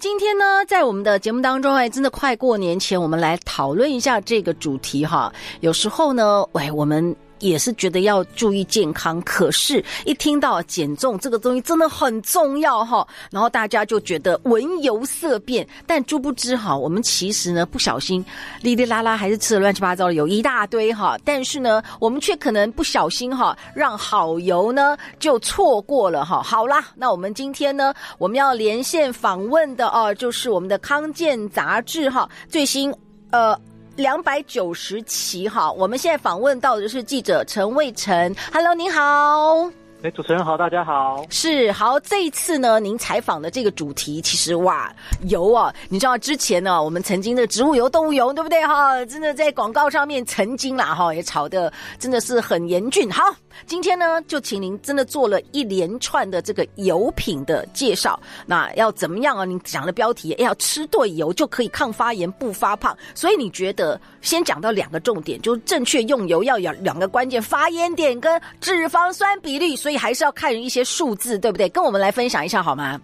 今天呢，在我们的节目当中，哎，真的快过年前，我们来讨论一下这个主题哈。有时候呢，喂，我们。也是觉得要注意健康，可是，一听到减重这个东西真的很重要哈，然后大家就觉得闻油色变，但殊不知哈，我们其实呢不小心，哩哩啦啦还是吃了乱七八糟的油一大堆哈，但是呢，我们却可能不小心哈，让好油呢就错过了哈。好啦，那我们今天呢，我们要连线访问的哦，就是我们的康健杂志哈最新呃。两百九十期哈，我们现在访问到的是记者陈卫成。Hello，您好。哎，主持人好，大家好。是好，这一次呢，您采访的这个主题，其实哇，油啊，你知道之前呢，我们曾经的植物油、动物油，对不对哈？真的在广告上面曾经啦哈，也炒的真的是很严峻。好，今天呢，就请您真的做了一连串的这个油品的介绍。那要怎么样啊？您讲的标题，哎，要吃对油就可以抗发炎、不发胖。所以你觉得先讲到两个重点，就是正确用油要有两个关键：发烟点跟脂肪酸比例。所以还是要看一些数字，对不对？跟我们来分享一下好吗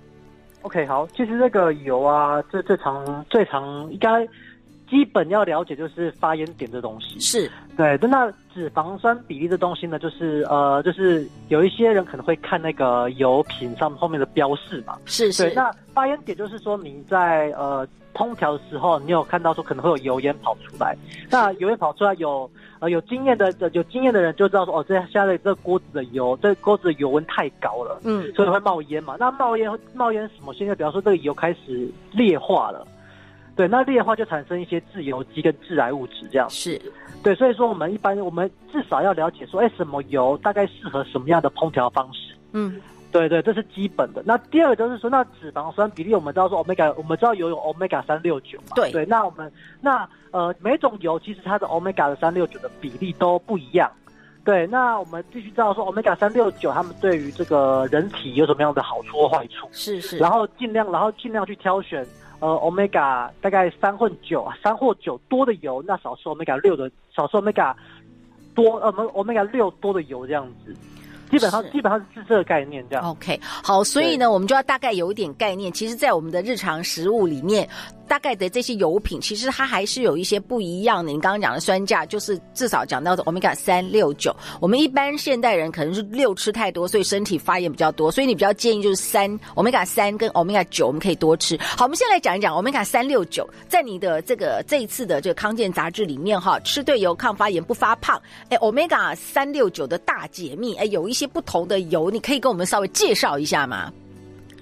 ？OK，好。其实这个油啊，这最常最常应该基本要了解就是发烟点这东西。是对。那脂肪酸比例这东西呢，就是呃，就是有一些人可能会看那个油品上后面的标示嘛。是是。对，那发烟点就是说你在呃。烹调的时候，你有看到说可能会有油烟跑出来。那油烟跑出来有，呃有经验的有经验的人就知道说，哦，这现在这锅子的油，这锅子的油温太高了，嗯，所以会冒烟嘛。那冒烟冒烟什么？现在比方说这个油开始裂化了，对，那裂化就产生一些自由基跟致癌物质，这样是对。所以说我们一般我们至少要了解说，哎，什么油大概适合什么样的烹调方式，嗯。对对，这是基本的。那第二个就是说，那脂肪酸比例，我们知道说，omega，我们知道油有 omega 三六九嘛？对对。那我们那呃，每种油其实它的 omega 的三六九的比例都不一样。对。那我们必须知道说，omega 三六九，它们对于这个人体有什么样的好处或坏处？是是。然后尽量，然后尽量去挑选呃 omega 大概三或九，三或九多的油，那少吃 omega 六的，少吃 omega 多呃，omega 六多的油这样子。基本上基本上是这个概念这样。OK，好，所以呢，我们就要大概有一点概念。其实，在我们的日常食物里面。大概的这些油品，其实它还是有一些不一样的。你刚刚讲的酸价，就是至少讲到的 Omega 三六九。我们一般现代人可能是六吃太多，所以身体发炎比较多。所以你比较建议就是三 Omega 三跟 Omega 九，我们可以多吃。好，我们先来讲一讲 Omega 三六九，在你的这个这一次的这个康健杂志里面哈，吃对油抗发炎不发胖。哎，Omega 三六九的大解密，哎，有一些不同的油，你可以跟我们稍微介绍一下吗？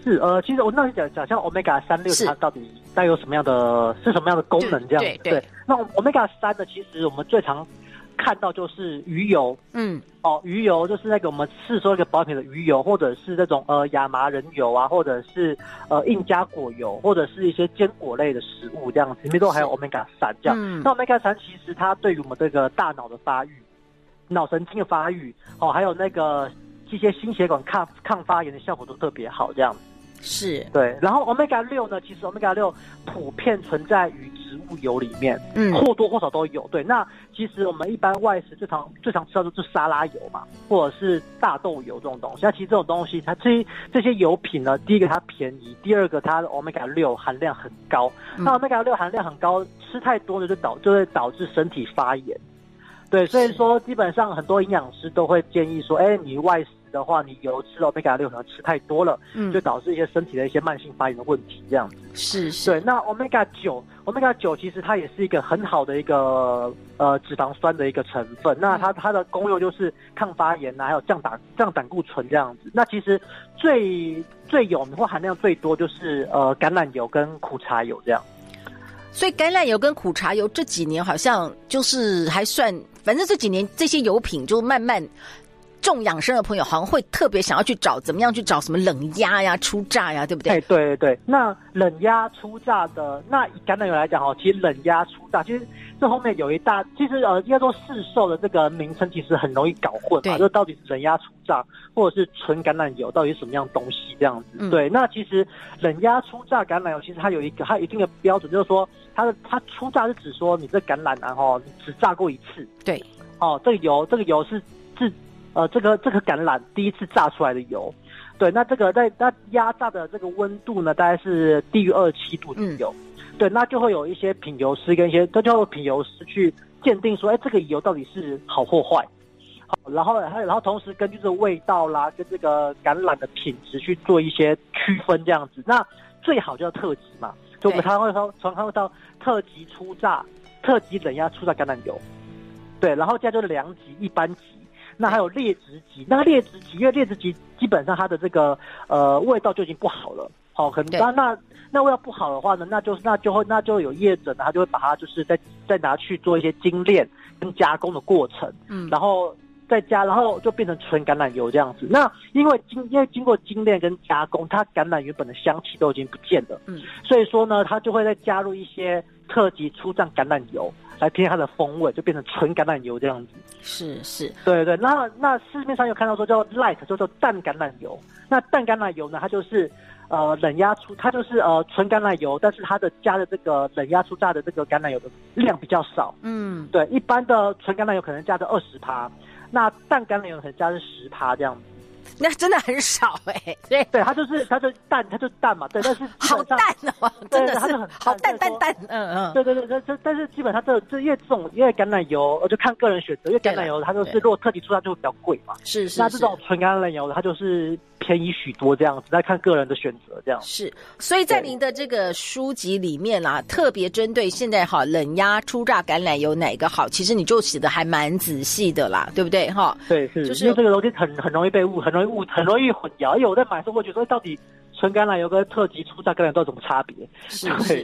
是呃，其实我那讲讲像 Omega 三六，它到底带有什么样的，是什么样的功能这样子？对，那 Omega 三呢？其实我们最常看到就是鱼油，嗯，哦，鱼油就是那个我们是说一个保养品的鱼油，或者是那种呃亚麻仁油啊，或者是呃印加果油，或者是一些坚果类的食物这样子，里面都还有 Omega 三这样。嗯、那 Omega 三其实它对于我们这个大脑的发育、脑神经的发育，哦，还有那个一些心血管抗抗发炎的效果都特别好这样子。是对，然后 omega 六呢，其实 omega 六普遍存在于植物油里面，嗯，或多或少都有。对，那其实我们一般外食最常最常吃到的就是沙拉油嘛，或者是大豆油这种东西。那其实这种东西，它这这些油品呢，第一个它便宜，第二个它的 omega 六含量很高。嗯、那 omega 六含量很高，吃太多了就导就会导致身体发炎。对，所以说基本上很多营养师都会建议说，哎，你外食。的话，你油吃 Omega 六可能吃太多了，嗯，就导致一些身体的一些慢性发炎的问题，这样子。是是。对，那 Omega 九，Omega 九其实它也是一个很好的一个呃脂肪酸的一个成分。那它它的功用就是抗发炎啊，还有降胆降胆固醇这样子。那其实最最有名或含量最多就是呃橄榄油跟苦茶油这样。所以橄榄油跟苦茶油这几年好像就是还算，反正这几年这些油品就慢慢。重养生的朋友好像会特别想要去找怎么样去找什么冷压呀、出榨呀，对不对？哎，对对对。那冷压出榨的，那以橄榄油来讲哦，其实冷压出榨，其实这后面有一大，其实呃，应该说市售的这个名称其实很容易搞混嘛，就到底是冷压出榨或者是纯橄榄油，到底是什么样东西这样子？嗯、对。那其实冷压出榨橄榄油，其实它有一个它有一定的标准，就是说它的它出榨是指说你这橄榄然后你只榨过一次，对。哦，这个油这个油是是。呃，这个这个橄榄第一次榨出来的油，对，那这个在那压榨的这个温度呢，大概是低于二十七度左右。嗯、对，那就会有一些品油师跟一些，都叫做品油师去鉴定说，哎，这个油到底是好或坏。好，然后还有，然后同时根据这个味道啦，跟这个橄榄的品质去做一些区分，这样子。那最好就要特级嘛，就我们常会说，常常会到特级初榨、特级冷压初榨橄榄油。对，然后接着就是良级、一般级。那还有劣质级，那劣质级，因为劣质级基本上它的这个呃味道就已经不好了，好、哦，很那那那味道不好的话呢，那就那就会那就有业者呢，他就会把它就是再再拿去做一些精炼跟加工的过程，嗯，然后再加，然后就变成纯橄榄油这样子。那因为经因为经过精炼跟加工，它橄榄原本的香气都已经不见了，嗯，所以说呢，它就会再加入一些特级初榨橄榄油。来添加它的风味，就变成纯橄榄油这样子。是是，对对。那那市面上有看到说叫 light，就叫淡橄榄油。那淡橄榄油呢，它就是呃冷压出，它就是呃纯橄榄油，但是它的加的这个冷压出榨的这个橄榄油的量比较少。嗯，对，一般的纯橄榄油可能加的二十趴，那淡橄榄油可能加的十趴这样子。那真的很少哎、欸，对对，它就是它就淡，它就淡嘛，对，但是好淡哦，真的是很好淡淡淡，嗯嗯，对对对，这这但是基本上这这因为这种因为橄榄油，我就看个人选择，因为橄榄油它就是如果特级出它就会比较贵嘛，是是，那这种纯橄榄油它就是便宜许多这样子，再看个人的选择这样是，所以在您的这个书籍里面啊，特别针对现在哈冷压初榨橄榄油哪个好，其实你就写的还蛮仔细的啦，对不对哈？对是，就是因为这个东西很很容易被误，很容易误，很容易。混淆，因为我在买的时候，我觉得到底纯橄榄油跟特级初榨橄榄油都有什么差别？是 不是？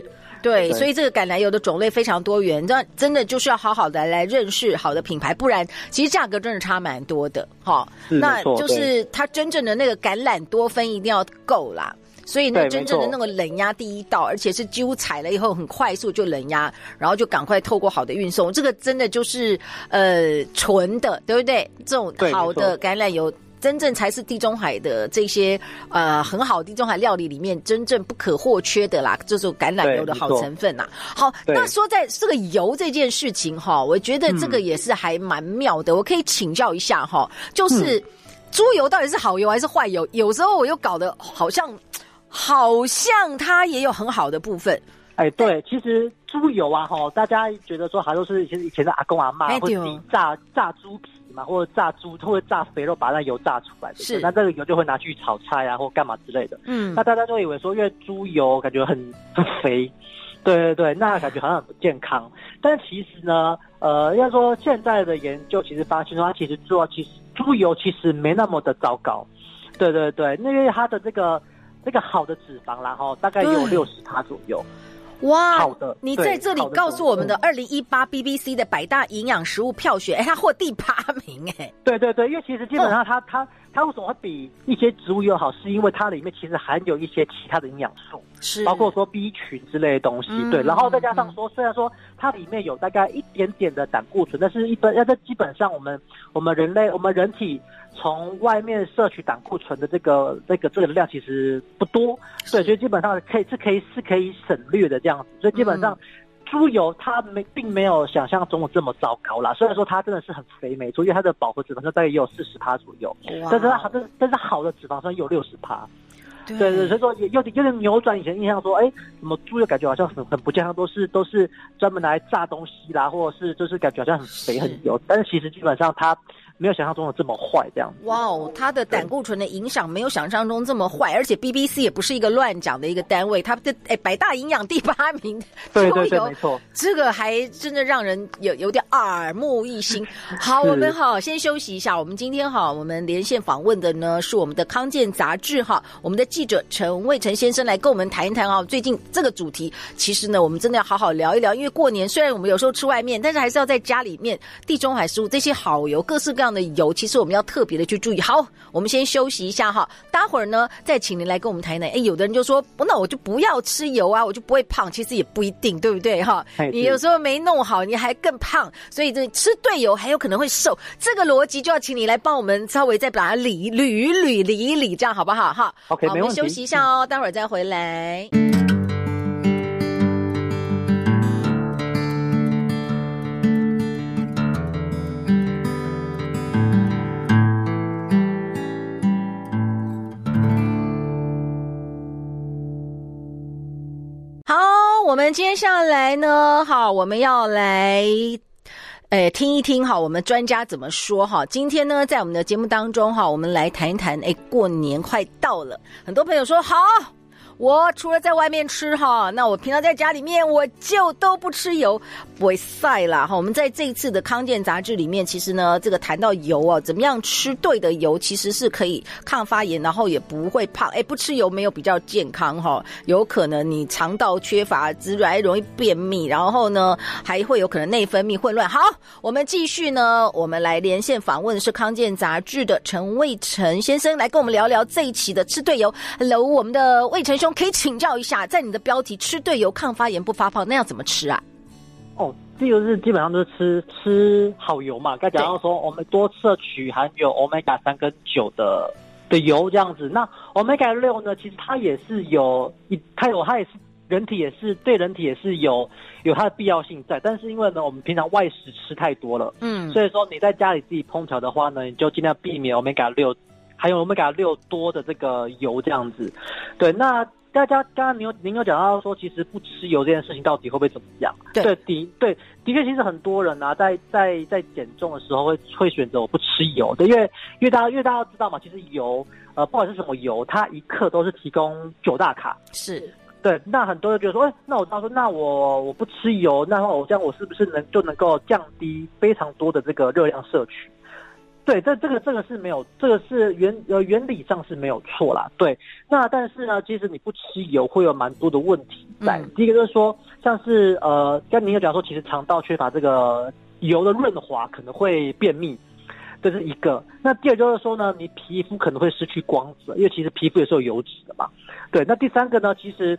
对，对，所以这个橄榄油的种类非常多元，这真的就是要好好的来认识好的品牌，不然其实价格真的差蛮多的。哈，那就是它真正的那个橄榄多酚一定要够啦。所以那，真正的那个冷压第一道，而且是几乎采了以后很快速就冷压，然后就赶快透过好的运送，这个真的就是呃纯的，对不对？这种好的橄榄油。真正才是地中海的这些呃很好地中海料理里面真正不可或缺的啦，就是橄榄油的好成分呐。好，那说在这个油这件事情哈，我觉得这个也是还蛮妙的。嗯、我可以请教一下哈，就是猪油到底是好油还是坏油？有时候我又搞得好像好像它也有很好的部分。哎，对，其实猪油啊哈，大家觉得说还都是以前以前的阿公阿妈或者炸炸猪皮。嘛，或者炸猪，或者炸肥肉，把那油炸出来的，是那这个油就会拿去炒菜啊，或干嘛之类的。嗯，那大家都以为说，因为猪油感觉很很肥，对对对，那感觉好像很不健康。但其实呢，呃，要说现在的研究其实发现说，它其实做其实猪油其实没那么的糟糕。对对对，因为它的这个这个好的脂肪啦，哈，大概有六十卡左右。哇，好的，你在这里告诉我们的二零一八 BBC 的百大营养食物票选，哎，它获第八名，哎，对对对，因为其实基本上它它它为什么会比一些植物油好，是因为它里面其实含有一些其他的营养素，是包括说 B 群之类的东西，对，然后再加上说，虽然说它里面有大概一点点的胆固醇，但是一般要在基本上我们我们人类我们人体。从外面摄取胆固醇的这个、这个、这个量其实不多，对，所以基本上可以是可以是可以省略的这样子。所以基本上，猪油它没并没有想象中的这么糟糕啦。虽然说它真的是很肥，没错，因为它的饱和脂肪酸大概也有四十趴左右，但是它好，但是好的脂肪酸有六十趴。对对，所以说有点有点扭转以前印象，说，哎，怎么猪油感觉好像很很不健康，都是都是专门来炸东西啦，或者是就是感觉好像很肥很油，但是其实基本上它。没有想象中的这么坏，这样子。哇哦，它的胆固醇的影响没有想象中这么坏，而且 BBC 也不是一个乱讲的一个单位，它的哎百大营养第八名，对对对，没错，这个还真的让人有有点耳目一新。好，我们好先休息一下。我们今天哈，我们连线访问的呢是我们的康健杂志哈，我们的记者陈卫成先生来跟我们谈一谈啊。最近这个主题，其实呢，我们真的要好好聊一聊，因为过年虽然我们有时候吃外面，但是还是要在家里面地中海食物这些好油，各式各样。的油，其实我们要特别的去注意。好，我们先休息一下哈，待会儿呢再请您来跟我们谈谈。哎，有的人就说，那我就不要吃油啊，我就不会胖。其实也不一定，对不对哈？你有时候没弄好，你还更胖。所以这吃对油还有可能会瘦。这个逻辑就要请你来帮我们稍微再把它理捋一捋理一理，这样好不好？哈，OK，好，我们休息一下哦，待会儿再回来。好，我们接下来呢，好，我们要来，诶，听一听哈，我们专家怎么说哈。今天呢，在我们的节目当中哈，我们来谈一谈，诶，过年快到了，很多朋友说好。我除了在外面吃哈，那我平常在家里面我就都不吃油，不会晒啦哈。我们在这一次的康健杂志里面，其实呢，这个谈到油啊，怎么样吃对的油，其实是可以抗发炎，然后也不会胖。哎，不吃油没有比较健康哈，有可能你肠道缺乏滋润，容易便秘，然后呢，还会有可能内分泌混乱。好，我们继续呢，我们来连线访问的是康健杂志的陈卫成先生，来跟我们聊聊这一期的吃对油。Hello，我们的卫成兄。可以请教一下，在你的标题“吃对油抗发炎不发胖”，那要怎么吃啊？哦，这个是基本上都是吃吃好油嘛。刚讲到说，我们多摄取含有 Omega 三跟九的的油这样子。那 Omega 六呢，其实它也是有一，它有它也是人体也是对人体也是有有它的必要性在。但是因为呢，我们平常外食吃太多了，嗯，所以说你在家里自己烹调的话呢，你就尽量避免 Omega 六还有 Omega 六多的这个油这样子。对，那。大家刚刚您有您有讲到说，其实不吃油这件事情到底会不会怎么样？对，的对，的确，其实很多人啊，在在在减重的时候会会选择我不吃油的，因为因为大家因为大家都知道嘛，其实油呃不管是什么油，它一克都是提供九大卡。是，对。那很多人觉得说，哎，那我到时候那我我不吃油，那我这样我是不是能就能够降低非常多的这个热量摄取？对，这这个这个是没有，这个是原呃原理上是没有错啦。对，那但是呢，其实你不吃油会有蛮多的问题在。嗯、第一个就是说，像是呃，跟您有讲说，其实肠道缺乏这个油的润滑，可能会便秘，这是一个。那第二就是说呢，你皮肤可能会失去光泽，因为其实皮肤也是有油脂的嘛。对，那第三个呢，其实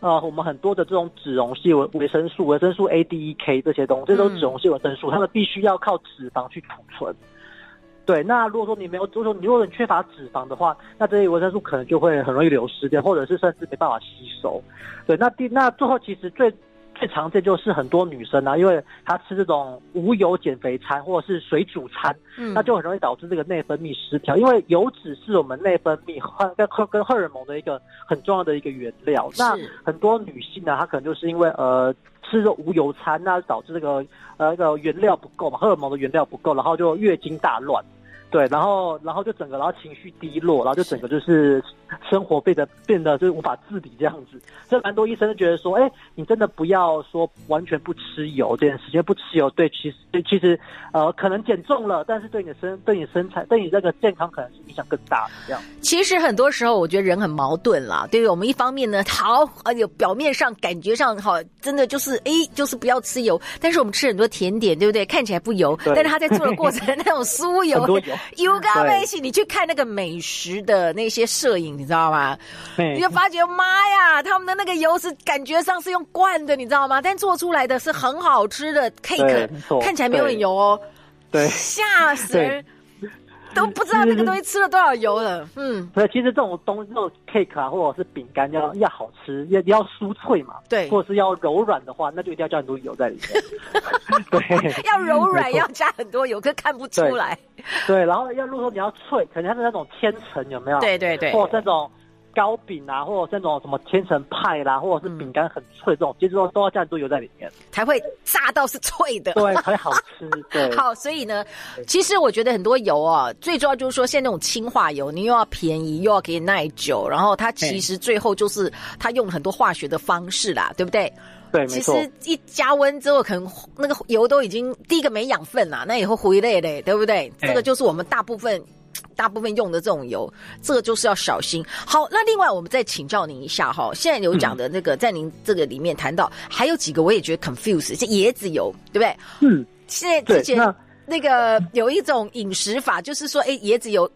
呃，我们很多的这种脂溶性维维生素、维生素 A、D、E、K 这些东西，这都是脂溶性维生素，它们必须要靠脂肪去储存。对，那如果说你没有，如果说你如果你缺乏脂肪的话，那这些维生素可能就会很容易流失掉，或者是甚至没办法吸收。对，那第那最后其实最最常见就是很多女生啊，因为她吃这种无油减肥餐或者是水煮餐，嗯，那就很容易导致这个内分泌失调，因为油脂是我们内分泌和跟荷跟荷尔蒙的一个很重要的一个原料。是那很多女性呢，她可能就是因为呃吃这无油餐，那导致这个呃那个原料不够嘛，荷尔蒙的原料不够，然后就月经大乱。对，然后，然后就整个，然后情绪低落，然后就整个就是生活变得变得就是无法自理这样子。所以蛮多医生都觉得说，哎，你真的不要说完全不吃油这件事情，不吃油对，其实对，其实呃可能减重了，但是对你的身对你的身材对你这个健康可能是影响更大的这样。其实很多时候我觉得人很矛盾啦，对不对？我们一方面呢，好，而且表面上感觉上好，真的就是哎，就是不要吃油，但是我们吃很多甜点，对不对？看起来不油，但是他在做的过程 那种酥油。油咖啡西，你去看那个美食的那些摄影，你知道吗？你就发觉，妈呀，他们的那个油是感觉上是用灌的，你知道吗？但做出来的是很好吃的 cake，看起来没有很油哦，对，吓死人。都不知道那个东西吃了多少油了，嗯。所以其实这种东西，这种 cake 啊，或者是饼干，要要好吃，要要酥脆嘛，对，或者是要柔软的话，那就一定要加很多油在里面。对，要柔软要加很多油，可看不出来。对，然后要如果说你要脆，可能它是那种千层，有没有？对对对，或者那种。糕饼啊，或者是那种什么千层派啦，或者是饼干很脆这种，其实都都要加很多油在里面，才会炸到是脆的，对，才好吃。对，好，所以呢，其实我觉得很多油啊，最重要就是说，现在那种氢化油，你又要便宜，又要给你耐久，然后它其实最后就是它用了很多化学的方式啦，对不对？对，其实一加温之后，可能那个油都已经第一个没养分啦，那以后回来嘞，对不对？这个就是我们大部分。大部分用的这种油，这个就是要小心。好，那另外我们再请教您一下哈，现在有讲的那个，在您这个里面谈到，还有几个我也觉得 confuse，这椰子油，对不对？嗯，现在之前那个有一种饮食法，就是说，哎，椰子油，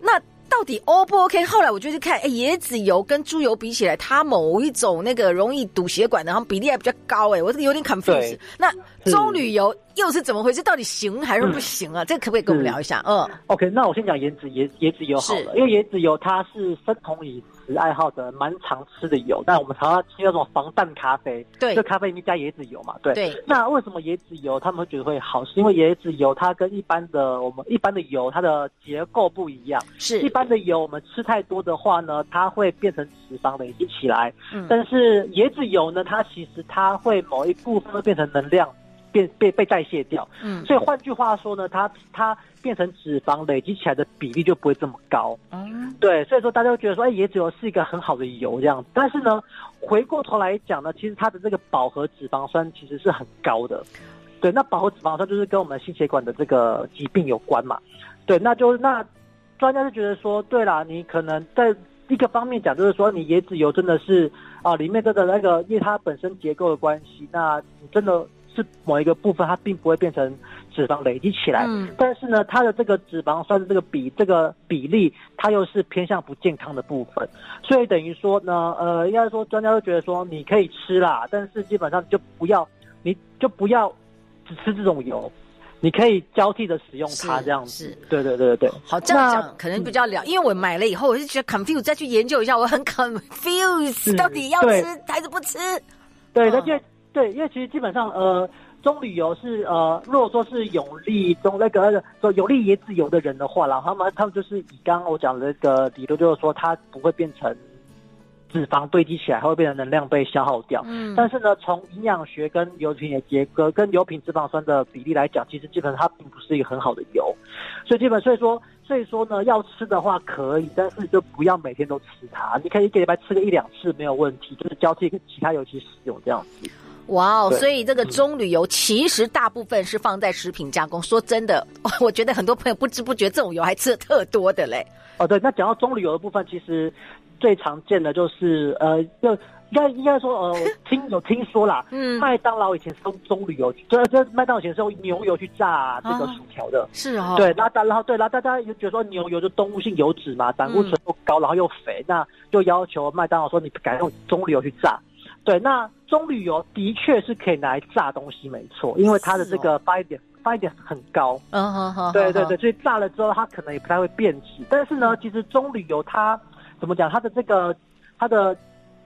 那。到底 O 不 OK？后来我就去看，哎，椰子油跟猪油比起来，它某一种那个容易堵血管的，然后比例还比较高，哎，我这个有点 confused。那棕榈油又是怎么回事？到底行还是不行啊？嗯、这个可不可以跟我们聊一下？嗯，嗯，OK，那我先讲椰子椰椰子油好了，因为椰子油它是生酮饮食爱好者蛮常吃的油，但我们常常吃那种防弹咖啡，对，就咖啡里面加椰子油嘛，对。对。那为什么椰子油他们会觉得会好？是因为椰子油它跟一般的我们一般的油它的结构不一样，是一般的油我们吃太多的话呢，它会变成脂肪累积起来，嗯，但是椰子油呢，它其实它会某一部分会变成能量。变被被代谢掉，嗯，所以换句话说呢，它它变成脂肪累积起来的比例就不会这么高，嗯，对，所以说大家会觉得说，哎，椰子油是一个很好的油这样。子，但是呢，回过头来讲呢，其实它的这个饱和脂肪酸其实是很高的，对，那饱和脂肪酸就是跟我们心血管的这个疾病有关嘛，对，那就那专家就觉得说，对啦，你可能在一个方面讲，就是说你椰子油真的是啊，里面的那个因为它本身结构的关系，那你真的。是某一个部分，它并不会变成脂肪累积起来，嗯，但是呢，它的这个脂肪酸的这个比这个比例，它又是偏向不健康的部分，所以等于说呢，呃，应该说专家都觉得说你可以吃啦，但是基本上就不要，你就不要只吃这种油，你可以交替的使用它这样子，对对对对对。好，这样讲可能比较了，因为我买了以后，我就觉得 confuse，再去研究一下，我很 confuse，到底要吃还是不吃？对，那就。对，因为其实基本上，呃，棕榈油是呃，如果说是有利中那个说有利椰子油的人的话，然后他们他们就是以刚刚我讲的那个理论，就是说它不会变成脂肪堆积起来，它会变成能量被消耗掉。嗯。但是呢，从营养学跟油品的结构跟油品脂肪酸的比例来讲，其实基本上它并不是一个很好的油。所以基本所以说所以说呢，要吃的话可以，但是就不要每天都吃它。你可以一个礼拜吃个一两次没有问题，就是交替跟其他油去使用这样子。哇哦！所以这个棕榈油其实大部分是放在食品加工。说真的，我觉得很多朋友不知不觉这种油还吃的特多的嘞。哦，对，那讲到棕榈油的部分，其实最常见的就是呃，就应该应该说呃，听有听说啦，嗯，麦当劳以前是用棕榈油，对，这麦当劳以前是用牛油去炸这个薯条的，是哦。对，那然后对，然后大家就觉得说牛油就动物性油脂嘛，胆固醇又高，然后又肥，那就要求麦当劳说你改用棕榈油去炸。对，那棕榈油的确是可以拿来炸东西，没错，因为它的这个发一点发一点很高。嗯哼哼。对对对，所以炸了之后，它可能也不太会变质。但是呢，其实棕榈油它怎么讲？它的这个它的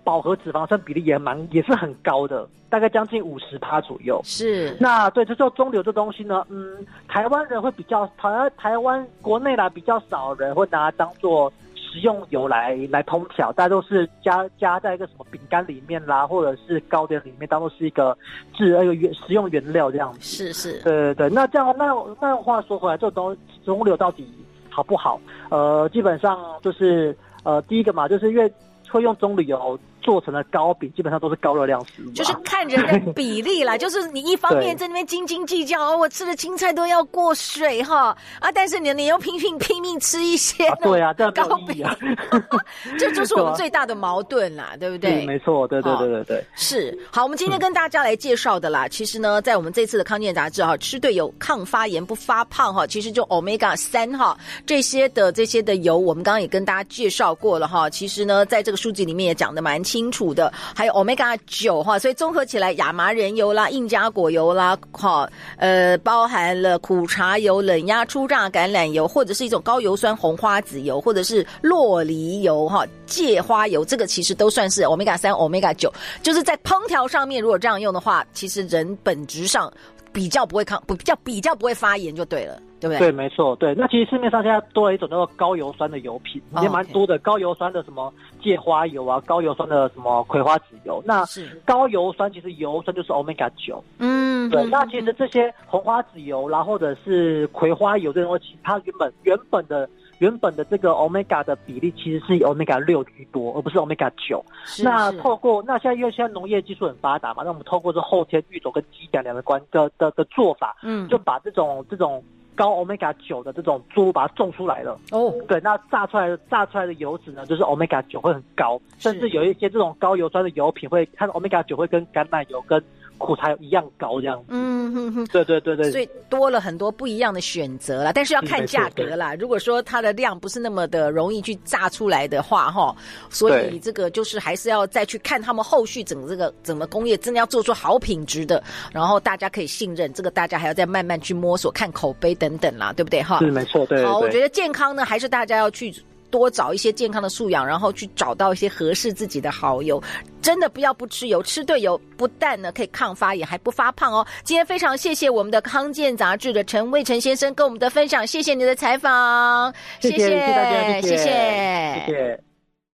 饱和脂肪酸比例也蛮也是很高的，大概将近五十趴左右。是。那对，就说棕榈油这东西呢，嗯，台湾人会比较，台湾台湾国内啦比较少人会拿它当做。食用油来来烹调，大家都是加加在一个什么饼干里面啦，或者是糕点里面，当做是一个制那个原食用原料这样子。是是，对对对。那这样那那话说回来，这东棕榈油到底好不好？呃，基本上就是呃，第一个嘛，就是因为会用棕榈油。做成了糕饼基本上都是高热量食物，就是看人的比例啦。就是你一方面在那边斤斤计较，哦，我吃的青菜都要过水哈啊，但是你你又拼命拼命吃一些，啊对啊，这样糕饼啊，这就是我们 最大的矛盾啦，对不对？没错，对对对对对，是好。我们今天跟大家来介绍的啦，嗯、其实呢，在我们这次的康健杂志哈，吃对有抗发炎不发胖哈，其实就 Omega 三哈这些的这些的油，我们刚刚也跟大家介绍过了哈。其实呢，在这个书籍里面也讲的蛮清。楚的，还有 Omega 九哈，所以综合起来，亚麻仁油啦、印加果油啦，哈，呃，包含了苦茶油、冷压初榨橄榄油，或者是一种高油酸红花籽油，或者是洛梨油哈、芥花油，这个其实都算是 Omega 三、Omega 九，就是在烹调上面，如果这样用的话，其实人本质上比较不会抗，不比较比较不会发炎就对了。对不对？对，没错，对。那其实市面上现在多了一种叫做高油酸的油品，也蛮多的。Oh. 高油酸的什么芥花油啊，高油酸的什么葵花籽油。那高油酸其实油酸就是 Omega 九。嗯，对。那其实这些红花籽油然后，或者是葵花油这种东西，它原本原本的原本的这个 Omega 的比例其实是以 Omega 六居多，而不是 Omega 九。那透过那现在因为现在农业技术很发达嘛，那我们透过这后天育种跟机改良的关的的的做法，嗯，就把这种这种。高 Omega 九的这种作物把它种出来了。哦，对，那榨出来的榨出来的油脂呢，就是 Omega 九会很高，甚至有一些这种高油酸的油品会，它的 Omega 九会跟橄榄油跟苦茶一样高这样子，嗯哼哼，对对对对，所以多了很多不一样的选择啦，但是要看价格啦。如果说它的量不是那么的容易去榨出来的话，哈，所以这个就是还是要再去看他们后续整个这个整个工业真的要做出好品质的，然后大家可以信任，这个大家还要再慢慢去摸索，看口碑等等啦，对不对？哈，是没错，对，对，对。好，我觉得健康呢，还是大家要去。多找一些健康的素养，然后去找到一些合适自己的好油。真的不要不吃油，吃对油不但呢可以抗发炎，还不发胖哦。今天非常谢谢我们的康健杂志的陈卫成先生跟我们的分享，谢谢你的采访，谢谢，谢谢大家，谢谢。谢谢谢谢。